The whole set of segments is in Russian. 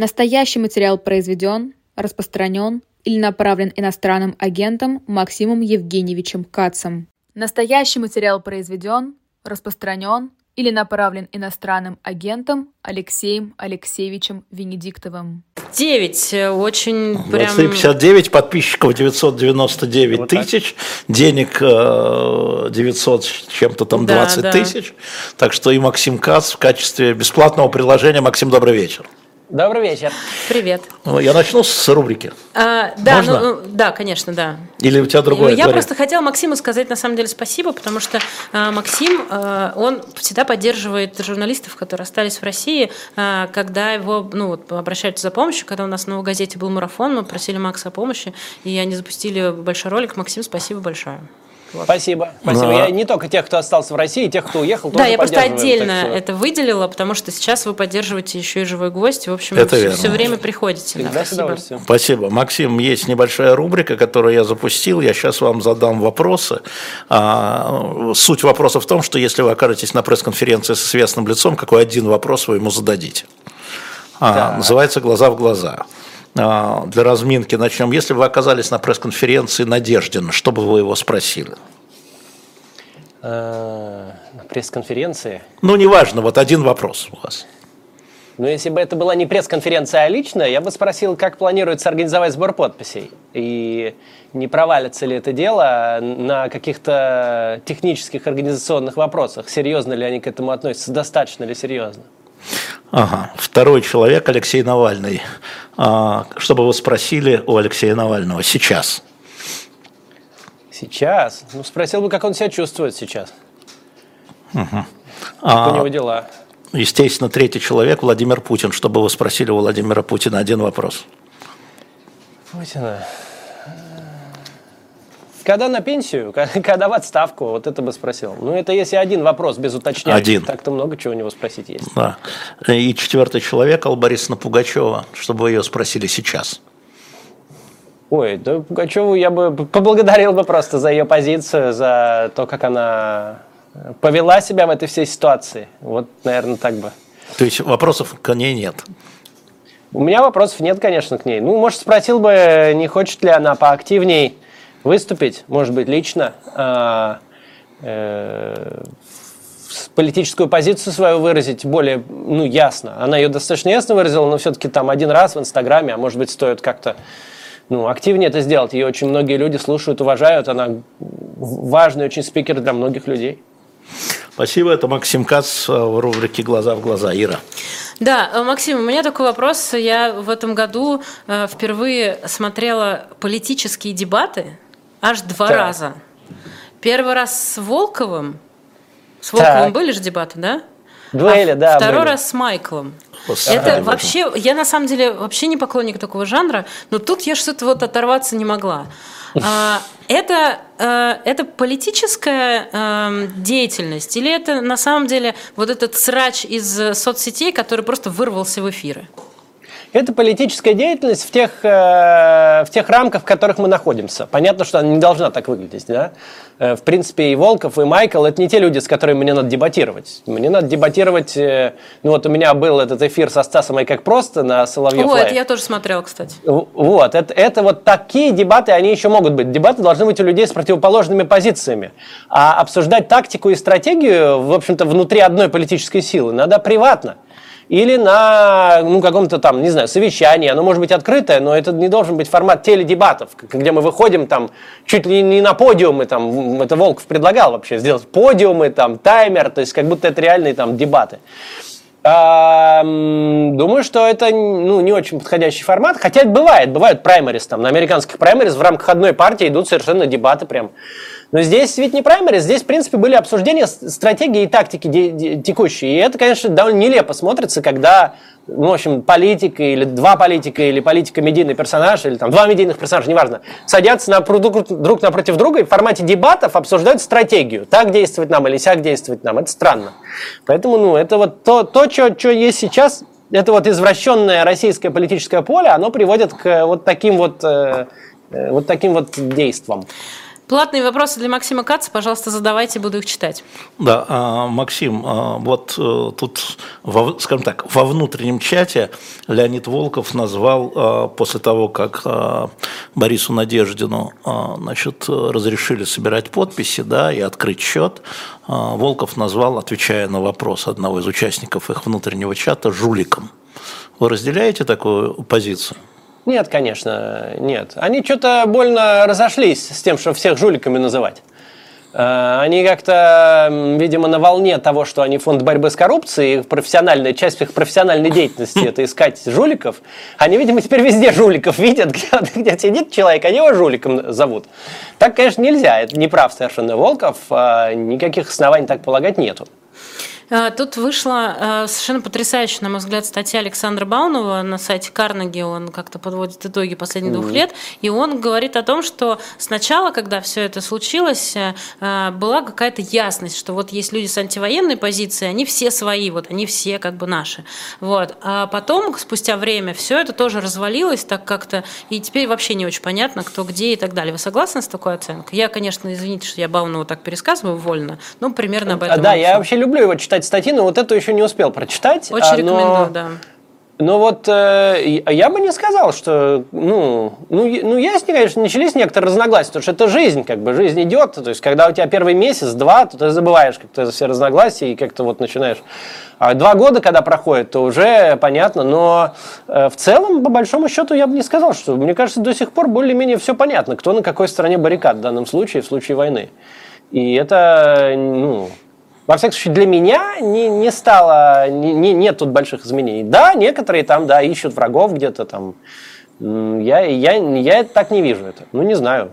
Настоящий материал произведен, распространен или направлен иностранным агентом Максимом Евгеньевичем Кацем. Настоящий материал произведен, распространен или направлен иностранным агентом Алексеем Алексеевичем Венедиктовым. 9, э, очень прям... 59 подписчиков 999 вот тысяч, денег 900 э, чем-то там 20 да, да. тысяч. Так что и Максим Кац в качестве бесплатного приложения. Максим, добрый вечер. Добрый вечер. Привет. Ну, я начну с рубрики. А, да, Можно? Ну, ну, да, конечно, да. Или у тебя другое? Я просто хотела Максиму сказать на самом деле спасибо, потому что а, Максим, а, он всегда поддерживает журналистов, которые остались в России, а, когда его, ну, вот, обращаются за помощью, когда у нас в Новой газете был марафон, мы просили Макса о помощи, и они запустили большой ролик. Максим, спасибо большое. Спасибо. Спасибо. Но... Ну, я не только тех, кто остался в России, тех, кто уехал, тоже Да, я просто отдельно это выделила, потому что сейчас вы поддерживаете еще и живой гость. В общем, это все, все время приходите. Да, спасибо. спасибо. Максим, есть небольшая рубрика, которую я запустил. Я сейчас вам задам вопросы. А, суть вопроса в том, что если вы окажетесь на пресс-конференции с известным лицом, какой один вопрос вы ему зададите? А, называется «Глаза в глаза». А, для разминки начнем. Если бы вы оказались на пресс-конференции Надеждина, что бы вы его спросили? Э, на пресс-конференции? Ну, неважно, вот один вопрос у вас. Ну, если бы это была не пресс-конференция, а личная, я бы спросил, как планируется организовать сбор подписей. И не провалится ли это дело на каких-то технических организационных вопросах. Серьезно ли они к этому относятся, достаточно ли серьезно. Ага. Второй человек, Алексей Навальный. А, что бы вы спросили у Алексея Навального сейчас? Сейчас? Ну, спросил бы, как он себя чувствует сейчас. Угу. Как а, у него дела? Естественно, третий человек, Владимир Путин. Что бы вы спросили у Владимира Путина? Один вопрос. Путина. Когда на пенсию, когда в отставку, вот это бы спросил. Ну, это если один вопрос без уточнения. Один. Так-то много чего у него спросить есть. Да. И четвертый человек, Алла Борисовна Пугачева, чтобы вы ее спросили сейчас. Ой, да Пугачеву я бы поблагодарил бы просто за ее позицию, за то, как она повела себя в этой всей ситуации. Вот, наверное, так бы. То есть вопросов к ней нет? У меня вопросов нет, конечно, к ней. Ну, может, спросил бы, не хочет ли она поактивней выступить, может быть, лично, а, э, политическую позицию свою выразить более ну, ясно. Она ее достаточно ясно выразила, но все-таки там один раз в Инстаграме, а может быть, стоит как-то ну, активнее это сделать. Ее очень многие люди слушают, уважают. Она важный очень спикер для многих людей. Спасибо. Это Максим Кац в рубрике «Глаза в глаза». Ира. Да, э, Максим, у меня такой вопрос. Я в этом году э, впервые смотрела политические дебаты Аж два да. раза. Первый раз с Волковым. С Волковым так. были же дебаты, да? Дуэли, а да. Второй были. раз с Майклом. Это ага. вообще, я на самом деле вообще не поклонник такого жанра, но тут я что-то вот оторваться не могла. А, это, э, это политическая эм, деятельность или это на самом деле вот этот срач из соцсетей, который просто вырвался в эфиры? Это политическая деятельность в тех, э, в тех рамках, в которых мы находимся. Понятно, что она не должна так выглядеть. Да? Э, в принципе, и Волков, и Майкл – это не те люди, с которыми мне надо дебатировать. Мне надо дебатировать… Э, ну вот у меня был этот эфир со Стасом и как просто на Соловьев это я тоже смотрел, кстати. Вот, это, это вот такие дебаты, они еще могут быть. Дебаты должны быть у людей с противоположными позициями. А обсуждать тактику и стратегию, в общем-то, внутри одной политической силы надо приватно или на ну, каком-то там, не знаю, совещании. Оно может быть открытое, но это не должен быть формат теледебатов, где мы выходим там чуть ли не на подиумы, там, это Волков предлагал вообще сделать подиумы, там, таймер, то есть как будто это реальные там дебаты. Думаю, что это ну, не очень подходящий формат, хотя это бывает, бывают праймерис, там, на американских праймерис в рамках одной партии идут совершенно дебаты прям но здесь ведь не праймерис, здесь, в принципе, были обсуждения стратегии и тактики текущие. И это, конечно, довольно нелепо смотрится, когда, ну, в общем, политика или два политика, или политика медийный персонаж, или там два медийных персонажа, неважно, садятся на, друг, напротив друга и в формате дебатов обсуждают стратегию. Так действовать нам или сяк действовать нам. Это странно. Поэтому, ну, это вот то, то что, что есть сейчас, это вот извращенное российское политическое поле, оно приводит к вот таким вот, э, э вот таким вот действиям. Платные вопросы для Максима Каца, пожалуйста, задавайте, буду их читать. Да, а, Максим, а, вот э, тут, скажем так, во внутреннем чате Леонид Волков назвал а, после того, как Борису Надеждину значит, разрешили собирать подписи да, и открыть счет, Волков назвал, отвечая на вопрос одного из участников их внутреннего чата, жуликом. Вы разделяете такую позицию? Нет, конечно, нет. Они что-то больно разошлись с тем, что всех жуликами называть. Э, они как-то, видимо, на волне того, что они фонд борьбы с коррупцией, профессиональная часть их профессиональной деятельности – это искать жуликов. Они, видимо, теперь везде жуликов видят, где, где сидит человек, они его жуликом зовут. Так, конечно, нельзя. Это не прав совершенно Волков. А никаких оснований так полагать нету. А, тут вышла э, совершенно потрясающая, на мой взгляд, статья Александра Баунова на сайте Карнеги. Он как-то подводит итоги последних двух лет. И он говорит о том, что сначала, когда все это случилось, э, э, была какая-то ясность, что вот есть люди с антивоенной позицией, они все свои, вот они все как бы наши. Вот. А потом, спустя время, все это тоже развалилось так как-то, и теперь вообще не очень понятно, кто где и так далее. Вы согласны с такой оценкой? Я, конечно, извините, что я Баунова так пересказываю вольно, но примерно об этом. Да, я вообще люблю его читать читать статьи, но вот эту еще не успел прочитать. Очень а, но... рекомендую, да. Но вот э, я бы не сказал, что, ну, ну, ну, есть, конечно, начались некоторые разногласия, потому что это жизнь, как бы, жизнь идет, то есть, когда у тебя первый месяц, два, то ты забываешь как-то все разногласия и как-то вот начинаешь. А два года, когда проходит, то уже понятно, но э, в целом, по большому счету, я бы не сказал, что, мне кажется, до сих пор более-менее все понятно, кто на какой стороне баррикад в данном случае, в случае войны. И это, ну, во всяком случае, для меня не, не стало, не, не, нет тут больших изменений. Да, некоторые там, да, ищут врагов где-то там. Я, я, я так не вижу это. Ну, не знаю.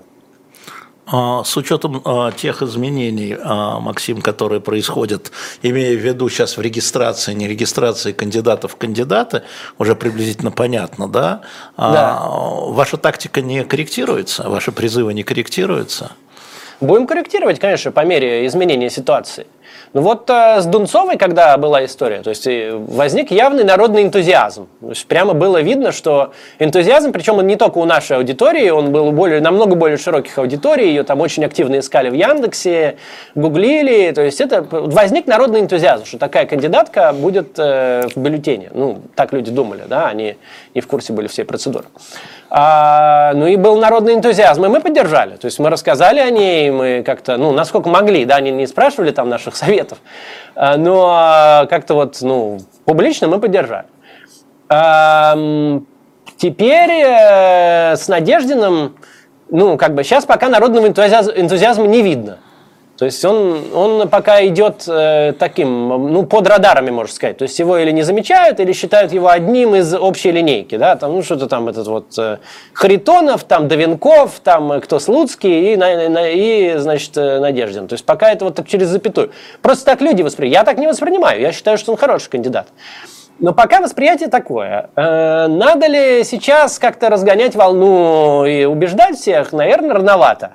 А, с учетом а, тех изменений, а, Максим, которые происходят, имея в виду сейчас в регистрации, не регистрации кандидатов в кандидаты, уже приблизительно понятно, да? да. Ваша тактика не корректируется, ваши призывы не корректируются? Будем корректировать, конечно, по мере изменения ситуации. Ну вот э, с Дунцовой, когда была история, то есть э, возник явный народный энтузиазм. То есть прямо было видно, что энтузиазм, причем он не только у нашей аудитории, он был более, намного более широких аудиторий, ее там очень активно искали в Яндексе, гуглили, то есть это возник народный энтузиазм, что такая кандидатка будет э, в бюллетене. Ну, так люди думали, да, они не в курсе были всей процедуры. А, ну и был народный энтузиазм, и мы поддержали. То есть мы рассказали о ней, мы как-то, ну, насколько могли, да, они не спрашивали там наших советов, а, но как-то вот, ну, публично мы поддержали. А, теперь э, с Надеждиным, ну, как бы сейчас пока народного энтузиазма не видно. То есть он, он пока идет э, таким, ну, под радарами, можно сказать. То есть его или не замечают, или считают его одним из общей линейки, да, там, ну, что-то там этот вот э, Харитонов, там Давенков, там э, кто Слуцкий и, на, на, и, значит, э, Надеждин. То есть пока это вот так через запятую. Просто так люди воспринимают. Я так не воспринимаю, я считаю, что он хороший кандидат. Но пока восприятие такое. Э, надо ли сейчас как-то разгонять волну и убеждать всех? Наверное, рановато.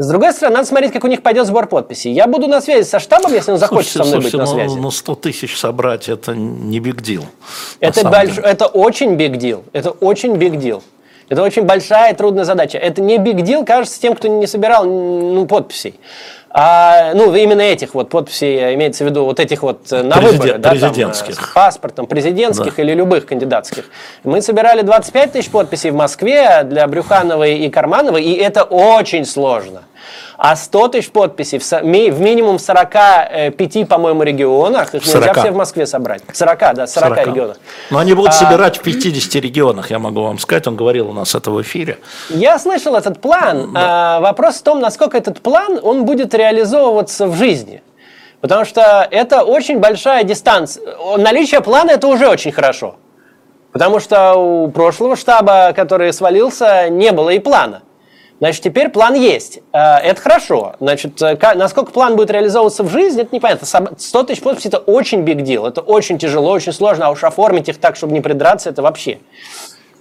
С другой стороны, надо смотреть, как у них пойдет сбор подписей. Я буду на связи со штабом, если он захочет слушайте, со мной слушайте, быть на ну, связи. Ну, 100 тысяч собрать – это не big deal. Это, больш... это очень big deal. Это очень big deal. Это очень большая и трудная задача. Это не big deal, кажется, тем, кто не собирал ну, подписей. А, ну, именно этих вот подписей, имеется в виду вот этих вот э, на Президент, выборы, да, президентских. Там, с паспортом, президентских да. или любых кандидатских. Мы собирали 25 тысяч подписей в Москве для Брюхановой и Кармановой, и это очень сложно. А 100 тысяч подписей в, в минимум в 45, по-моему, регионах, их 40. нельзя все в Москве собрать. 40, да, 40, 40. регионах. Но они будут а, собирать в 50 регионах, я могу вам сказать, он говорил у нас это в эфире. Я слышал этот план. Да. А, вопрос в том, насколько этот план, он будет реализовываться в жизни. Потому что это очень большая дистанция. Наличие плана – это уже очень хорошо. Потому что у прошлого штаба, который свалился, не было и плана. Значит, теперь план есть. Э, это хорошо. Значит, э, насколько план будет реализовываться в жизни, это непонятно. 100 тысяч подписей – это очень big deal. Это очень тяжело, очень сложно. А уж оформить их так, чтобы не придраться, это вообще.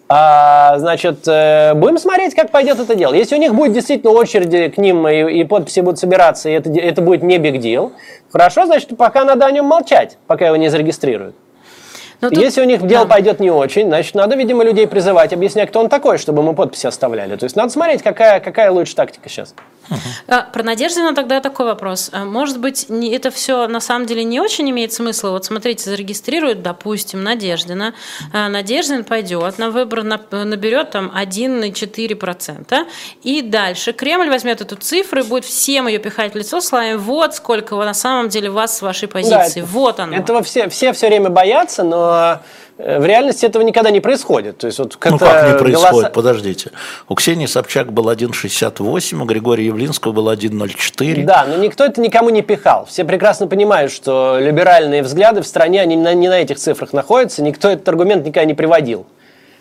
А, значит, э, будем смотреть, как пойдет это дело. Если у них будет действительно очереди к ним и, и подписи будут собираться, и это, это будет не big deal, хорошо, значит, пока надо о нем молчать, пока его не зарегистрируют. Но тут... Если у них дело да. пойдет не очень, значит, надо, видимо, людей призывать, объяснять, кто он такой, чтобы мы подписи оставляли. То есть надо смотреть, какая, какая лучше тактика сейчас. Uh-huh. Про Надеждина тогда такой вопрос. А может быть, не, это все на самом деле не очень имеет смысла? Вот смотрите, зарегистрируют, допустим, Надеждина. А Надеждин пойдет на выбор, наберет там 1,4%. И дальше Кремль возьмет эту цифру и будет всем ее пихать в лицо словами «вот сколько на самом деле вас с вашей позиции, да, вот оно». Этого все, все все время боятся, но Э, в реальности этого никогда не происходит. То есть, вот ну как не происходит? Голоса... Подождите. У Ксении Собчак был 1,68, у Григория Явлинского был 1,04. Да, но никто это никому не пихал. Все прекрасно понимают, что либеральные взгляды в стране, они не на этих цифрах находятся. Никто этот аргумент никогда не приводил.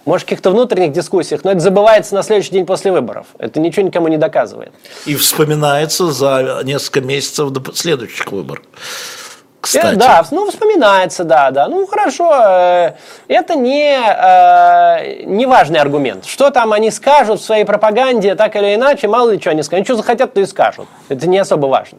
Может, в каких-то внутренних дискуссиях, но это забывается на следующий день после выборов. Это ничего никому не доказывает. И вспоминается за несколько месяцев до следующих выборов кстати. Да, ну, вспоминается, да, да. Ну, хорошо, э, это не, э, не важный аргумент. Что там они скажут в своей пропаганде, так или иначе, мало ли что они скажут. Они что захотят, то и скажут. Это не особо важно.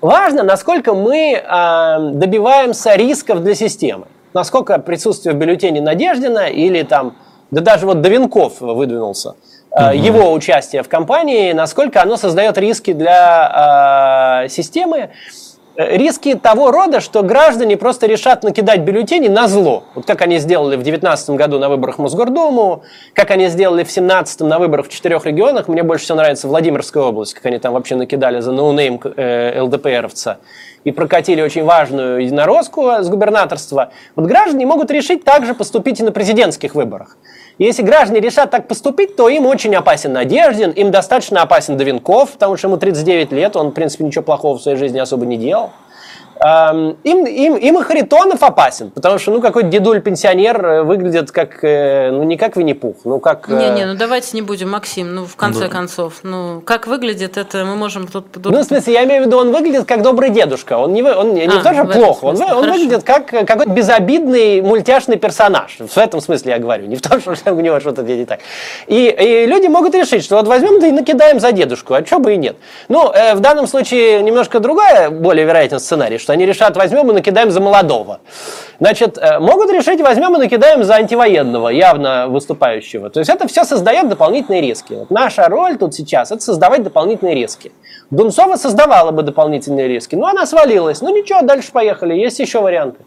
Важно, насколько мы э, добиваемся рисков для системы. Насколько присутствие в бюллетене Надеждина или там, да даже вот Даванков выдвинулся, угу. его участие в кампании, насколько оно создает риски для системы. Э, риски того рода, что граждане просто решат накидать бюллетени на зло. Вот как они сделали в 2019 году на выборах Мосгордуму, как они сделали в 2017 на выборах в четырех регионах. Мне больше всего нравится Владимирская область, как они там вообще накидали за no-name э, ЛДПРовца и прокатили очень важную единороску с губернаторства. Вот граждане могут решить также поступить и на президентских выборах. Если граждане решат так поступить, то им очень опасен Надеждин, им достаточно опасен Довинков, потому что ему 39 лет, он, в принципе, ничего плохого в своей жизни особо не делал. Им, им, им и Харитонов опасен, потому что, ну, какой-то дедуль-пенсионер э, выглядит как, э, ну, не как Винни-Пух, ну, как... Не-не, э, ну, давайте не будем, Максим, ну, в конце да. концов, ну, как выглядит это, мы можем тут... Ну, в смысле, я имею в виду, он выглядит как добрый дедушка, он не, он, не, а, то, что плохо, он, он выглядит как какой-то безобидный мультяшный персонаж, в этом смысле я говорю, не в том, что у него что-то не так. И, и люди могут решить, что вот возьмем да и накидаем за дедушку, а что бы и нет. Ну, в данном случае немножко другая, более вероятный сценарий, что они решат, возьмем и накидаем за молодого. Значит, э, могут решить, возьмем и накидаем за антивоенного, явно выступающего. То есть это все создает дополнительные риски. Вот наша роль тут сейчас – это создавать дополнительные риски. Дунцова создавала бы дополнительные риски, но она свалилась. Ну ничего, дальше поехали, есть еще варианты.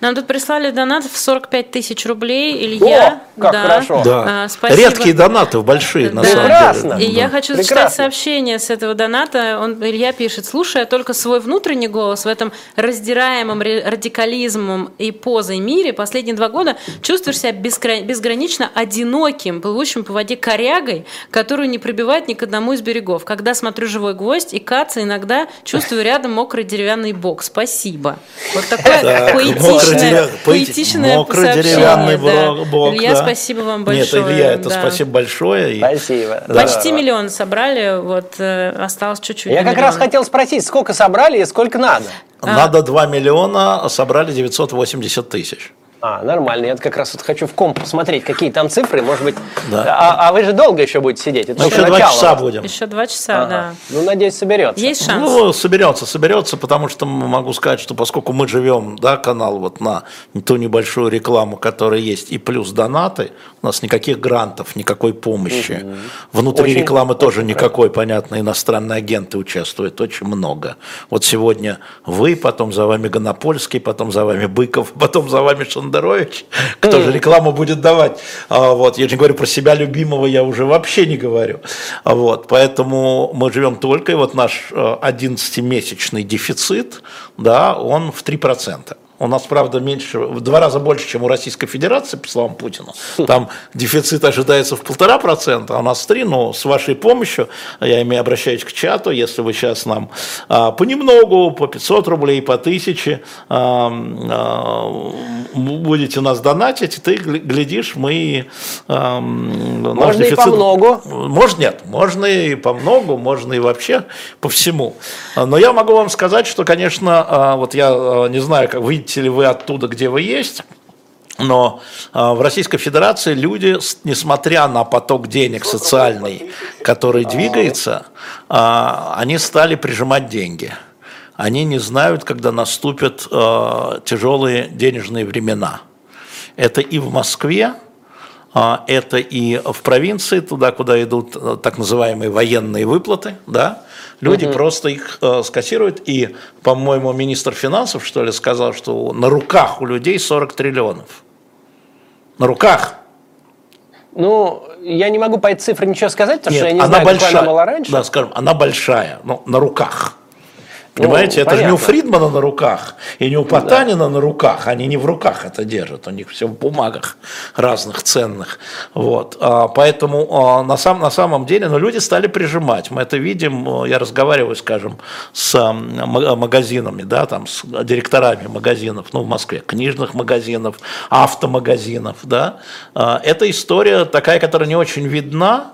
Нам тут прислали донат в 45 тысяч рублей. Илья. О, как да. хорошо. Да. А, спасибо. Редкие донаты большие, на да. самом Прекрасно. деле. И да. я хочу Прекрасно. зачитать сообщение с этого доната. Он, Илья пишет, слушая только свой внутренний голос в этом раздираемом радикализмом и позой мире, последние два года чувствуешь себя безгранично одиноким, плывущим по воде корягой, которую не прибивает ни к одному из берегов. Когда смотрю «Живой гвоздь» и «Каца», иногда чувствую рядом мокрый деревянный бок. Спасибо. Вот такое поэтичное поэтичное, поэтичное Мокрый деревянный да. бок. Илья, да. спасибо вам большое. Нет, Илья, это да. спасибо большое. Спасибо. Да. Почти миллион собрали, вот э, осталось чуть-чуть. Я как миллион. раз хотел спросить, сколько собрали и сколько надо? Надо 2 миллиона, собрали 980 тысяч. А, нормально. Я как раз вот хочу в комп посмотреть, какие там цифры, может быть. Да. А, а вы же долго еще будете сидеть? Это еще два часа будем. Еще два часа, ага. да. Ну, надеюсь, соберется. Есть шанс? Ну, соберется, соберется, потому что могу сказать, что поскольку мы живем, да, канал вот на ту небольшую рекламу, которая есть, и плюс донаты, у нас никаких грантов, никакой помощи. Угу. Внутри очень, рекламы тоже очень никакой, понятно, иностранные агенты участвуют, очень много. Вот сегодня вы, потом за вами Гонопольский, потом за вами Быков, потом за вами Шандер Бондарович, кто же рекламу будет давать. А, вот, я же не говорю про себя любимого, я уже вообще не говорю. А, вот, поэтому мы живем только, и вот наш 11-месячный э, дефицит, да, он в 3%. У нас, правда, меньше, в два раза больше, чем у Российской Федерации, по словам Путина. Там дефицит ожидается в полтора процента, а у нас три. Но с вашей помощью, я имею обращаюсь к чату, если вы сейчас нам а, понемногу, по 500 рублей, по 1000 а, а, будете нас донатить, ты глядишь, мы... А, можно дефицит, и по многу. Можно, нет, можно и по многу, можно и вообще по всему. Но я могу вам сказать, что, конечно, а, вот я а, не знаю, как вы выйдете ли вы оттуда, где вы есть, но в Российской Федерации люди, несмотря на поток денег социальный, который двигается, они стали прижимать деньги. они не знают, когда наступят тяжелые денежные времена. Это и в Москве, это и в провинции, туда, куда идут так называемые военные выплаты, да, люди угу. просто их э, скассируют. И, по-моему, министр финансов, что ли, сказал, что на руках у людей 40 триллионов. На руках. Ну, я не могу по этой цифре ничего сказать, потому Нет, что я не она знаю, большая, она была раньше. Да, скажем, она большая, но на руках. Понимаете, ну, это понятно. же не у Фридмана на руках и не у Потанина да. на руках, они не в руках это держат, у них все в бумагах разных ценных. Вот. А, поэтому а, на, сам, на самом деле ну, люди стали прижимать. Мы это видим, я разговариваю, скажем, с магазинами, да, там, с директорами магазинов, ну, в Москве, книжных магазинов, автомагазинов. Да. А, это история такая, которая не очень видна,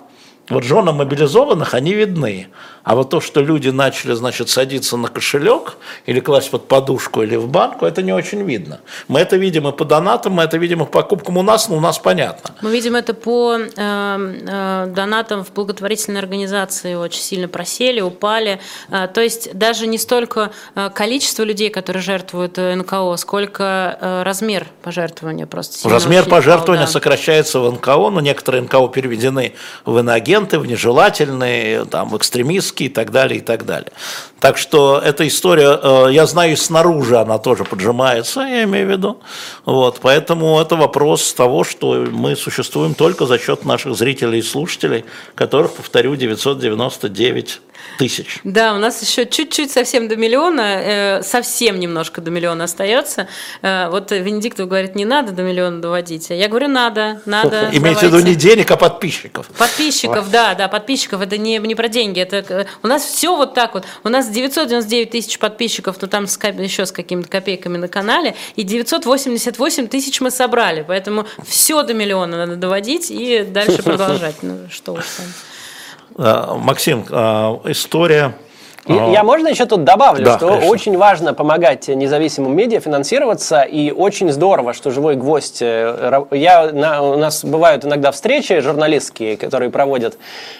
вот женам мобилизованных они видны. А вот то, что люди начали, значит, садиться на кошелек или класть под подушку или в банку, это не очень видно. Мы это видим и по донатам, мы это видим и по покупкам у нас, но у нас понятно. Мы видим это по э, э, донатам в благотворительной организации очень сильно просели, упали. Э, то есть даже не столько э, количество людей, которые жертвуют э, НКО, сколько э, размер пожертвования просто. Размер пожертвования да. сокращается в НКО, но некоторые НКО переведены в иноагенты, в нежелательные, там, в экстремисты риски и так далее, и так далее. Так что эта история, э, я знаю, снаружи она тоже поджимается, я имею в виду. Вот, поэтому это вопрос того, что мы существуем только за счет наших зрителей и слушателей, которых, повторю, 999 тысяч. Да, у нас еще чуть-чуть совсем до миллиона, э, совсем немножко до миллиона остается. Э, вот Венедиктов говорит, не надо до миллиона доводить. Я говорю, надо, надо. Имеете в виду не денег, а подписчиков. Подписчиков, да, да, подписчиков. Это не, не про деньги. Это, э, у нас все вот так вот. У нас 999 тысяч подписчиков, но там с, еще с какими-то копейками на канале, и 988 тысяч мы собрали. Поэтому все до миллиона надо доводить и дальше продолжать. Ну, что уж там. Э, Максим, э, история я, можно еще тут добавлю, да, что конечно. очень важно помогать независимым медиа финансироваться, и очень здорово, что «Живой гвоздь». Э, я, на, у нас бывают иногда встречи журналистские, которые проводят,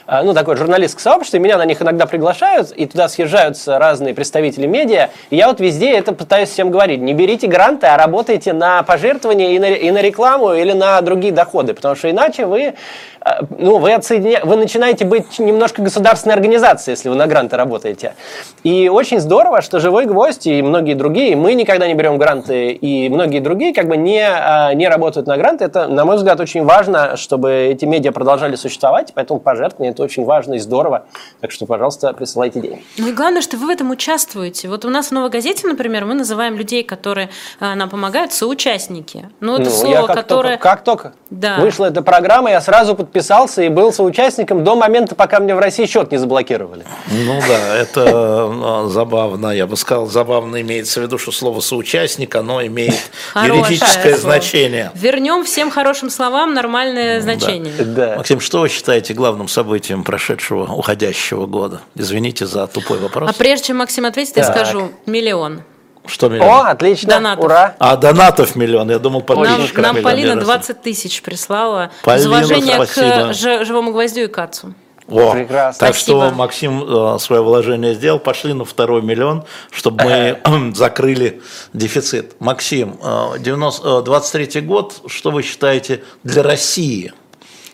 э, ну, такое журналистское сообщество, и меня на них иногда приглашают, и туда съезжаются разные представители медиа, и я вот везде это пытаюсь всем говорить. Не берите гранты, а работайте на пожертвования и на, и на рекламу или на другие доходы, потому что иначе вы а, ну, вы, отсоединя... вы начинаете быть немножко государственной организацией, если вы на гранты работаете. И очень здорово, что «Живой гвоздь» и многие другие, мы никогда не берем гранты, и многие другие как бы не, а, не работают на гранты. Это, на мой взгляд, очень важно, чтобы эти медиа продолжали существовать, поэтому пожертвование – это очень важно и здорово. Так что, пожалуйста, присылайте деньги. Ну и главное, что вы в этом участвуете. Вот у нас в «Новой газете», например, мы называем людей, которые а, нам помогают, соучастники. Ну, это ну, слово, как которое... Только, как только да. вышла эта программа, я сразу подписался и был соучастником до момента, пока мне в России счет не заблокировали. Ну да, это э, забавно. Я бы сказал, забавно имеется в виду, что слово соучастник, оно имеет юридическое значение. Вернем всем хорошим словам нормальное значение. Да. Максим, что вы считаете главным событием прошедшего, уходящего года? Извините за тупой вопрос. А прежде чем Максим ответит, я скажу миллион. Что миллион? О, отлично, донатов. ура. А, донатов миллион, я думал, подписчиков Нам, нам Полина 20 тысяч прислала. Полина, из уважения спасибо. к живому гвоздю и кацу. О, Прекрасно. Так Спасибо. что Максим э, свое вложение сделал, пошли на второй миллион, чтобы мы закрыли дефицит. Максим, э, 90, 23 э, год, что вы считаете для России?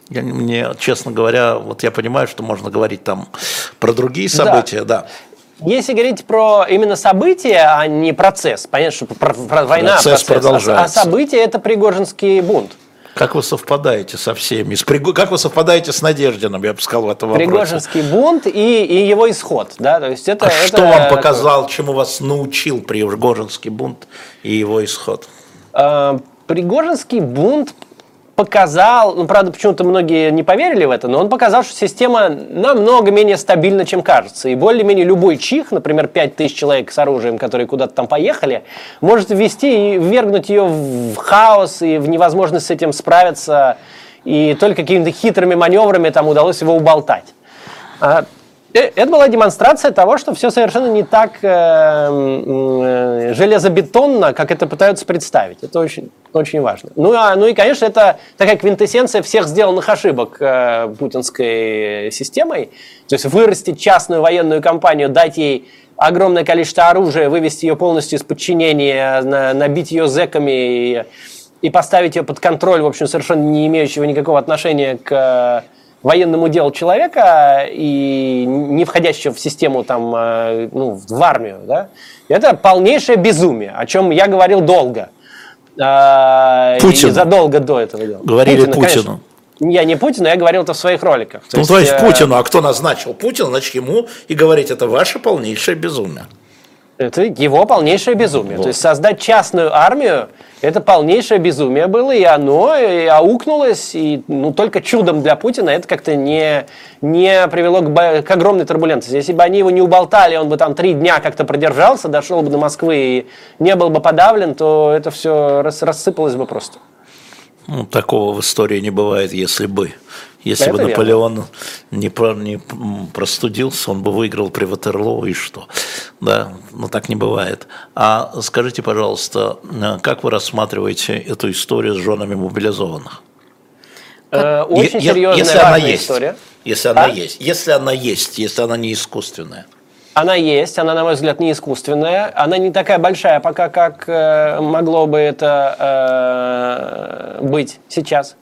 Я, мне, честно говоря, вот я понимаю, что можно говорить там про другие события, да. да. Если говорить про именно события, а не процесс, понятно, что про, про война процесс, процесс а продолжается. А, а события это Пригожинский бунт. Как вы совпадаете со всеми? С Приго... Как вы совпадаете с Надеждином, я бы сказал, в этом вопросе? Пригожинский бунт и, и его исход. Да? То есть это, а это... что вам показал, чему вас научил Пригожинский бунт и его исход? А, Пригожинский бунт показал, ну, правда, почему-то многие не поверили в это, но он показал, что система намного менее стабильна, чем кажется. И более-менее любой чих, например, 5000 человек с оружием, которые куда-то там поехали, может ввести и ввергнуть ее в хаос и в невозможность с этим справиться. И только какими-то хитрыми маневрами там удалось его уболтать. А это была демонстрация того, что все совершенно не так э, э, железобетонно, как это пытаются представить. Это очень, очень важно. Ну, а, ну и, конечно, это такая квинтэссенция всех сделанных ошибок э, путинской системой. То есть вырастить частную военную компанию, дать ей огромное количество оружия, вывести ее полностью из подчинения, набить ее зэками и, и поставить ее под контроль, в общем, совершенно не имеющего никакого отношения к военному делу человека и не входящего в систему там, э, ну, в армию, да, это полнейшее безумие, о чем я говорил долго. А, Путин. И задолго до этого дела. Говорили Путину. Путину. Я не Путину, я говорил это в своих роликах. То ну, есть, то есть э... Путину, а кто назначил Путина, значит ему и говорить, это ваше полнейшее безумие. Это его полнейшее безумие. Вот. То есть создать частную армию – это полнейшее безумие было, и оно и аукнулось, и ну, только чудом для Путина это как-то не, не привело к, к огромной турбулентности. Если бы они его не уболтали, он бы там три дня как-то продержался, дошел бы до Москвы и не был бы подавлен, то это все рас, рассыпалось бы просто. Ну, такого в истории не бывает, если бы. Если бы Наполеон не, про, не простудился, он бы выиграл при Ватерлоо и что. Да, но так не бывает. А скажите, пожалуйста, как вы рассматриваете эту историю с женами мобилизованных? Э, очень серьезная если она есть, история. Если она а? есть. Если она есть, если она не искусственная. Она есть, она, на мой взгляд, не искусственная. Она не такая большая пока, как э, могло бы это э, быть сейчас.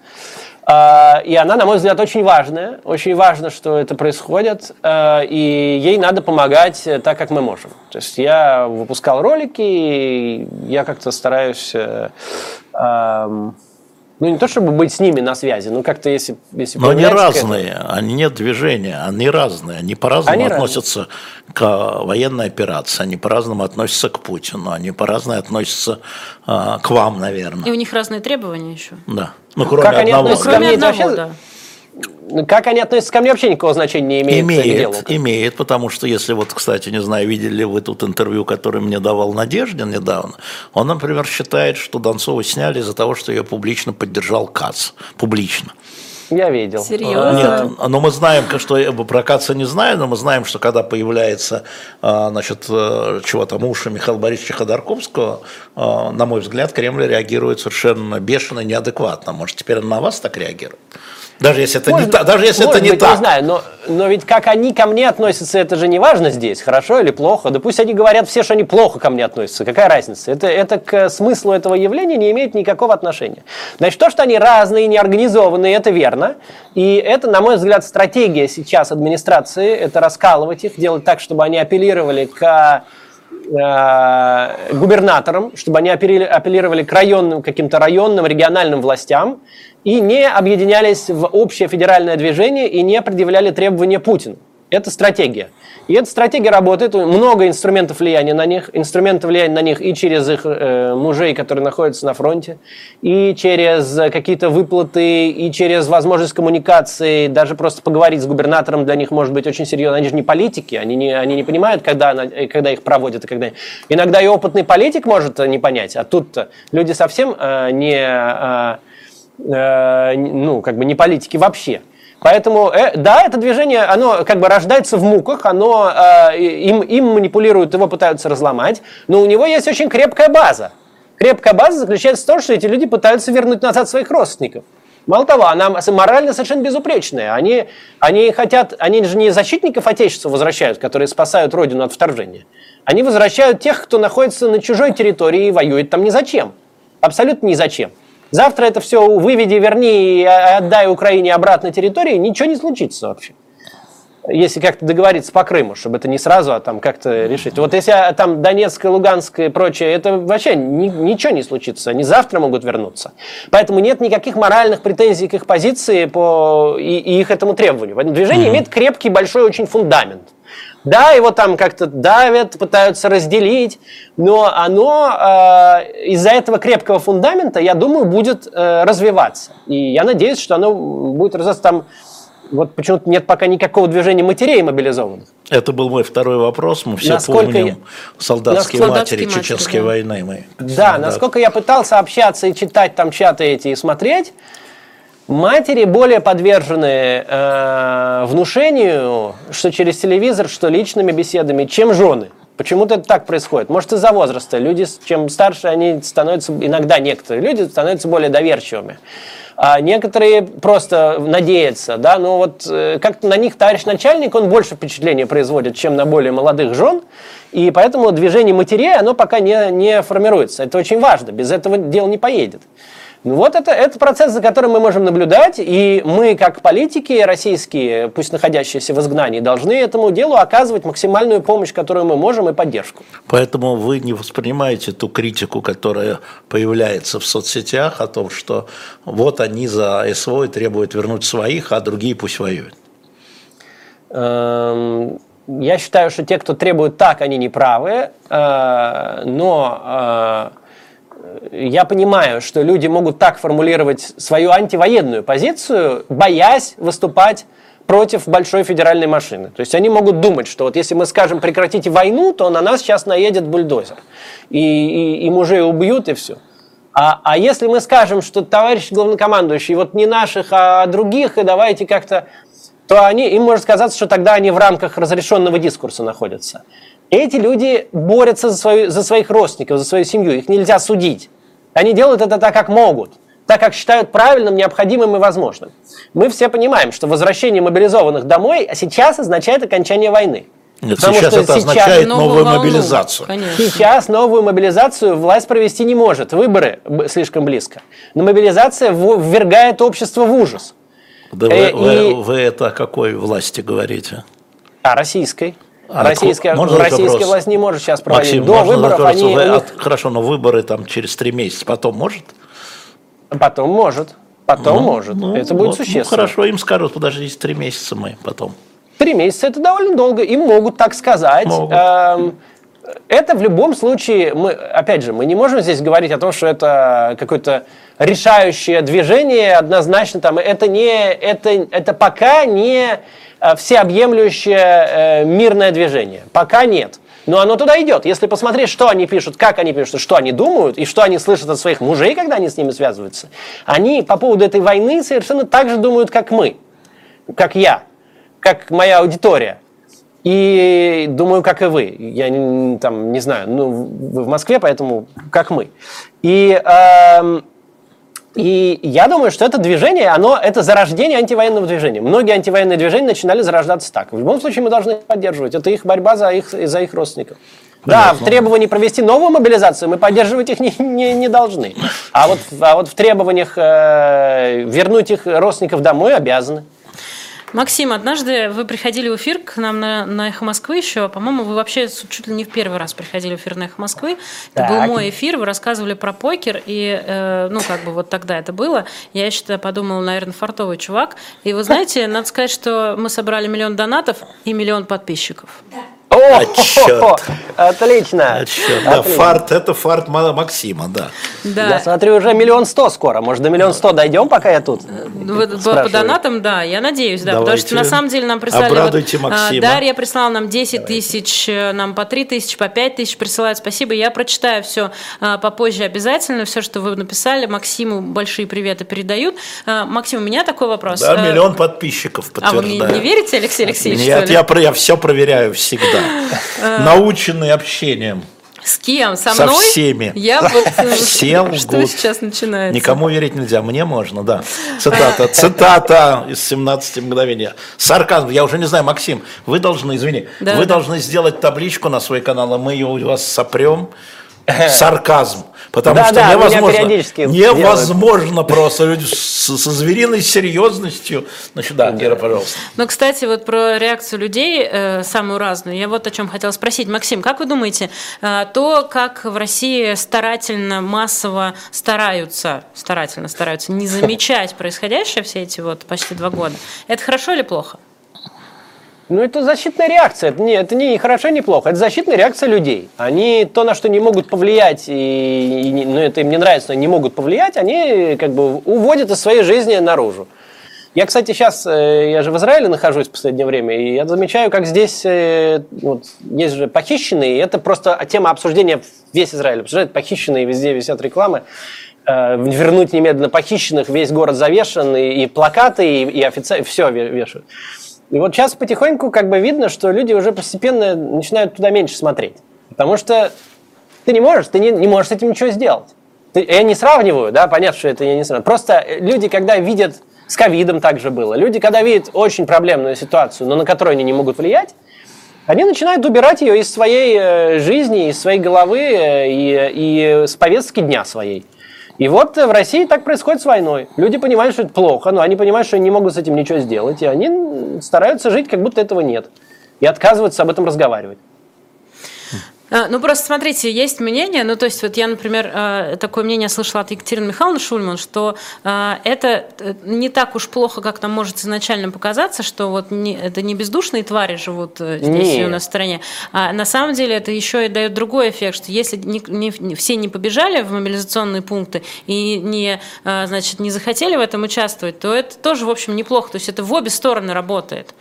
А, и она, на мой взгляд, очень важная. Очень важно, что это происходит. А, и ей надо помогать так, как мы можем. То есть я выпускал ролики, и я как-то стараюсь э, ну не то чтобы быть с ними на связи, но как-то если... если но они разные, они нет движения, они разные, они по-разному они относятся разные. к военной операции, они по-разному относятся к Путину, они по-разному относятся э, к вам, наверное. И у них разные требования еще. Да, ну кроме как одного. Они кроме одного, вообще... да. Как они относятся ко мне, вообще никакого значения не имеет. Имеет, имеет, потому что если вот, кстати, не знаю, видели ли вы тут интервью, которое мне давал Надеждин недавно, он, например, считает, что Донцову сняли из-за того, что ее публично поддержал КАЦ. Публично. Я видел. Серьезно? Нет, но мы знаем, что про Каца не знаем, но мы знаем, что когда появляется, а, значит, э, чего там, уши Михаила Борисовича Ходорковского, а, на мой взгляд, Кремль реагирует совершенно бешено, неадекватно. Может, теперь на вас так реагирует? Даже если это может, не, так, даже если это не быть, так. Не знаю, но, но ведь как они ко мне относятся, это же не важно здесь, хорошо или плохо. Да пусть они говорят все, что они плохо ко мне относятся. Какая разница? Это, это к смыслу этого явления не имеет никакого отношения. Значит, то, что они разные, неорганизованные, это верно. И это, на мой взгляд, стратегия сейчас администрации, это раскалывать их, делать так, чтобы они апеллировали к э, губернаторам, чтобы они апеллировали к районным, каким-то районным, региональным властям, и не объединялись в общее федеральное движение и не предъявляли требования Путину. Это стратегия. И эта стратегия работает, много инструментов влияния на них, инструментов влияния на них и через их э, мужей, которые находятся на фронте, и через какие-то выплаты, и через возможность коммуникации, даже просто поговорить с губернатором для них может быть очень серьезно. Они же не политики, они не, они не понимают, когда, когда их проводят и когда... Иногда и опытный политик может не понять, а тут люди совсем э, не... Э, Э, ну, как бы не политики вообще. Поэтому, э, да, это движение, оно как бы рождается в муках, оно, э, им, им манипулируют, его пытаются разломать, но у него есть очень крепкая база. Крепкая база заключается в том, что эти люди пытаются вернуть назад своих родственников. Мало того, она морально совершенно безупречная. Они, они хотят, они же не защитников Отечества возвращают, которые спасают Родину от вторжения. Они возвращают тех, кто находится на чужой территории и воюет там ни зачем. Абсолютно ни зачем. Завтра это все выведи, верни и отдай Украине обратно территории, ничего не случится вообще. Если как-то договориться по Крыму, чтобы это не сразу, а там как-то решить. Вот если а, там Донецк, Луганск и прочее, это вообще ни, ничего не случится. Они завтра могут вернуться. Поэтому нет никаких моральных претензий к их позиции по, и, и их этому требованию. Поэтому движение mm-hmm. имеет крепкий, большой очень фундамент. Да, его там как-то давят, пытаются разделить, но оно э, из-за этого крепкого фундамента, я думаю, будет э, развиваться. И я надеюсь, что оно будет развиваться там. Вот почему-то нет пока никакого движения матерей мобилизованных. Это был мой второй вопрос. Мы все насколько помним я... солдатские, солдатские матери, матери чеченской да. войны. Мы, да, да, насколько я пытался общаться и читать там чаты эти и смотреть, Матери более подвержены э, внушению, что через телевизор, что личными беседами, чем жены. Почему-то это так происходит. Может, из-за возраста. Люди, чем старше, они становятся, иногда некоторые люди становятся более доверчивыми. А некоторые просто надеются, да, но вот э, как-то на них товарищ начальник, он больше впечатления производит, чем на более молодых жен, и поэтому движение матерей, оно пока не, не формируется. Это очень важно, без этого дело не поедет. Ну вот это, это процесс, за которым мы можем наблюдать, и мы, как политики российские, пусть находящиеся в изгнании, должны этому делу оказывать максимальную помощь, которую мы можем, и поддержку. Поэтому вы не воспринимаете ту критику, которая появляется в соцсетях о том, что вот они за СВО и требуют вернуть своих, а другие пусть воюют. Эм, я считаю, что те, кто требует так, они не правы, э, но э, я понимаю, что люди могут так формулировать свою антивоенную позицию, боясь выступать против большой федеральной машины. То есть они могут думать, что вот если мы скажем прекратите войну, то на нас сейчас наедет бульдозер. И, и, и мужей убьют, и все. А, а если мы скажем, что товарищ главнокомандующий, вот не наших, а других, и давайте как-то, то они, им может сказаться, что тогда они в рамках разрешенного дискурса находятся. Эти люди борются за, свою, за своих родственников, за свою семью. Их нельзя судить. Они делают это так, как могут, так, как считают правильным, необходимым и возможным. Мы все понимаем, что возвращение мобилизованных домой сейчас означает окончание войны. Нет, Потому сейчас что это сейчас означает новую, новую волну, мобилизацию. Конечно. Сейчас новую мобилизацию власть провести не может. Выборы слишком близко. Но мобилизация ввергает общество в ужас. Да вы, э, и... вы, вы это о какой власти говорите? О российской. А российская, можно российская вопрос? власть не может сейчас проводить. Максим, До выборов они... Вы, них... Хорошо, но выборы там через три месяца, потом может? Потом может. Потом ну, может. Ну, это будет вот, ну, существенно. Ну, хорошо, им скажут, подождите, три месяца мы потом. Три месяца это довольно долго. Им могут так сказать. Могут. Эм, это в любом случае, мы, опять же, мы не можем здесь говорить о том, что это какое-то решающее движение однозначно. Там, это, не, это, это пока не всеобъемлющее э, мирное движение. Пока нет. Но оно туда идет. Если посмотреть, что они пишут, как они пишут, что они думают, и что они слышат от своих мужей, когда они с ними связываются, они по поводу этой войны совершенно так же думают, как мы, как я, как моя аудитория. И думаю, как и вы. Я там не знаю, ну, вы в Москве, поэтому как мы. И э, и я думаю, что это движение, оно, это зарождение антивоенного движения. Многие антивоенные движения начинали зарождаться так. В любом случае мы должны их поддерживать. Это их борьба за их, за их родственников. Понятно. Да, в требовании провести новую мобилизацию мы поддерживать их не, не, не должны. А вот, а вот в требованиях э, вернуть их родственников домой обязаны. Максим, однажды вы приходили в эфир к нам на, на «Эхо Москвы» еще. По-моему, вы вообще чуть ли не в первый раз приходили в эфир на «Эхо Москвы». Так. Это был мой эфир, вы рассказывали про покер. И, э, ну, как бы вот тогда это было. Я еще подумала, наверное, фартовый чувак. И вы знаете, надо сказать, что мы собрали миллион донатов и миллион подписчиков. Да. О, а, черт. Отлично. А, черт. Да, фарт, это фарт Максима, да. да. Я смотрю, уже миллион сто скоро. Может, до миллион сто дойдем, пока я тут? По, по донатам, да, я надеюсь, да. Давайте. Потому что на самом деле нам прислали... Обрадуйте вот, Максима. Дарья прислала нам 10 Давайте. тысяч, э, нам по 3 тысячи, по 5 тысяч присылают. Спасибо. Я прочитаю все а, попозже обязательно, все, что вы написали. Максиму большие приветы передают. А, Максим, у меня такой вопрос. Да, миллион подписчиков подтверждаю. А вы мне не верите, Алексей Алексеевич? Нет, я, я все проверяю всегда. Наученный общением. С кем? Со, Со мной? всеми. Я вот... Всем Что сейчас начинается? Никому верить нельзя, мне можно, да. Цитата, цитата из 17 мгновений. Сарказм, я уже не знаю, Максим, вы должны, извини, да, вы да. должны сделать табличку на свой канал, а мы ее у вас сопрем. Сарказм. Потому да, что да, невозможно, невозможно делают. просто люди со, со звериной серьезностью. Значит, да, Кира, пожалуйста. Ну, кстати, вот про реакцию людей э, самую разную. Я вот о чем хотела спросить. Максим, как вы думаете, э, то, как в России старательно, массово стараются, старательно стараются не замечать происходящее все эти вот почти два года, это хорошо или плохо? Ну, это защитная реакция. Это не, это не хорошо, не плохо. Это защитная реакция людей. Они то, на что не могут повлиять, и, и ну, это им не нравится, но не могут повлиять, они как бы уводят из своей жизни наружу. Я, кстати, сейчас, э, я же в Израиле нахожусь в последнее время, и я замечаю, как здесь э, вот, есть же похищенные, и это просто тема обсуждения весь Израиль обсуждает, похищенные, везде висят рекламы. э, вернуть немедленно похищенных, весь город завешен, и, и плакаты, и, и офицеры, все вешают. И вот сейчас потихоньку как бы видно, что люди уже постепенно начинают туда меньше смотреть. Потому что ты не можешь, ты не, не можешь с этим ничего сделать. Ты, я не сравниваю, да, понятно, что это я не сравниваю. Просто люди, когда видят, с ковидом также было, люди, когда видят очень проблемную ситуацию, но на которую они не могут влиять, они начинают убирать ее из своей э, жизни, из своей головы э, и, и с повестки дня своей. И вот в России так происходит с войной. Люди понимают, что это плохо, но они понимают, что они не могут с этим ничего сделать, и они стараются жить, как будто этого нет. И отказываются об этом разговаривать. А, ну, просто смотрите, есть мнение, ну, то есть вот я, например, а, такое мнение слышала от Екатерины Михайловны Шульман, что а, это э, не так уж плохо, как нам может изначально показаться, что вот не, это не бездушные твари живут э, здесь Нет. у нас в стране, а на самом деле это еще и дает другой эффект, что если не, не, все не побежали в мобилизационные пункты и не, значит, не захотели в этом участвовать, то это тоже, в общем, неплохо, то есть это в обе стороны работает.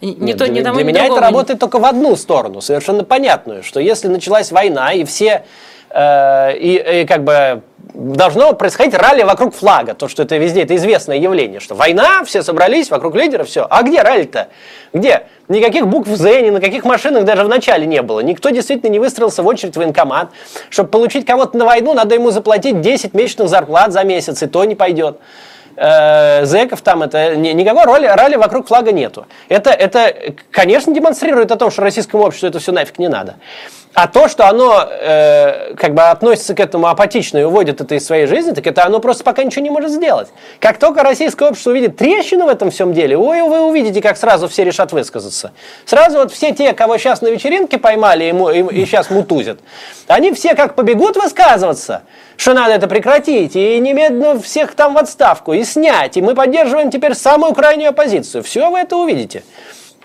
Не Нет, то, для, того, для меня это работает только в одну сторону, совершенно понятную, что если началась война и все э, и, и как бы должно происходить ралли вокруг флага, то, что это везде, это известное явление, что война, все собрались вокруг лидера, все. А где ралли-то? Где? Никаких букв «З», ни на каких машинах даже в начале не было. Никто действительно не выстроился в очередь в военкомат. Чтобы получить кого-то на войну, надо ему заплатить 10 месячных зарплат за месяц, и то не пойдет э, зэков там, это ни, никакой роли, ралли вокруг флага нету. Это, это, конечно, демонстрирует о том, что российскому обществу это все нафиг не надо. А то, что оно э, как бы относится к этому апатично и уводит это из своей жизни, так это оно просто пока ничего не может сделать. Как только российское общество увидит трещину в этом всем деле, ой, вы увидите, как сразу все решат высказаться. Сразу вот все те, кого сейчас на вечеринке поймали и, и, и сейчас мутузят, они все как побегут высказываться, что надо это прекратить, и немедленно всех там в отставку, и снять, и мы поддерживаем теперь самую крайнюю оппозицию. Все вы это увидите.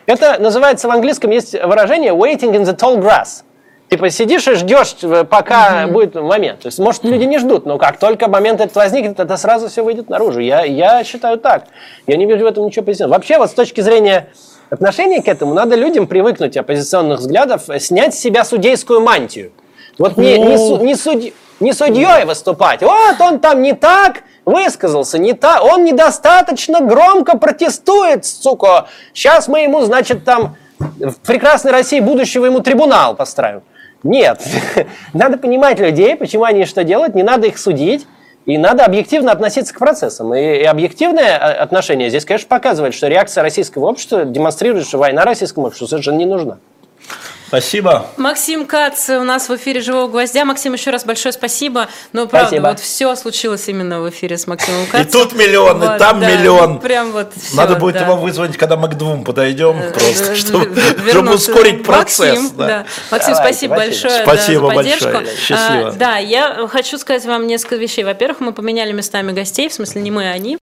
Это называется в английском есть выражение waiting in the tall grass – Типа сидишь и ждешь, э, пока mm-hmm. будет момент. То есть, может, люди не ждут, но как только момент этот возникнет, это сразу все выйдет наружу. Я, я считаю так. Я не вижу в этом ничего позитивного. Вообще, вот с точки зрения отношения к этому, надо людям привыкнуть оппозиционных взглядов, э, снять с себя судейскую мантию. Вот не, не, су, не, судь, не судьей выступать. Вот он там не так высказался, не так, он недостаточно громко протестует, сука. Сейчас мы ему, значит, там в прекрасной России будущего ему трибунал построим. Нет, надо понимать людей, почему они что делают, не надо их судить, и надо объективно относиться к процессам. И, объективное а, отношение здесь, конечно, показывает, что реакция российского общества демонстрирует, что война российскому обществу совершенно не нужна. Спасибо. Максим Кац у нас в эфире «Живого гвоздя». Максим, еще раз большое спасибо. Но, правда, спасибо. вот все случилось именно в эфире с Максимом Кацем. И тут миллион, вот, и там да, миллион. Прям вот все, Надо будет да. его вызвать, когда мы к двум подойдем, просто, чтобы, чтобы ускорить процесс. Максим, да. Да. Максим Давайте, спасибо большое спасибо да, за поддержку. Большое. Счастливо. А, да, я хочу сказать вам несколько вещей. Во-первых, мы поменяли местами гостей, в смысле не мы, а они.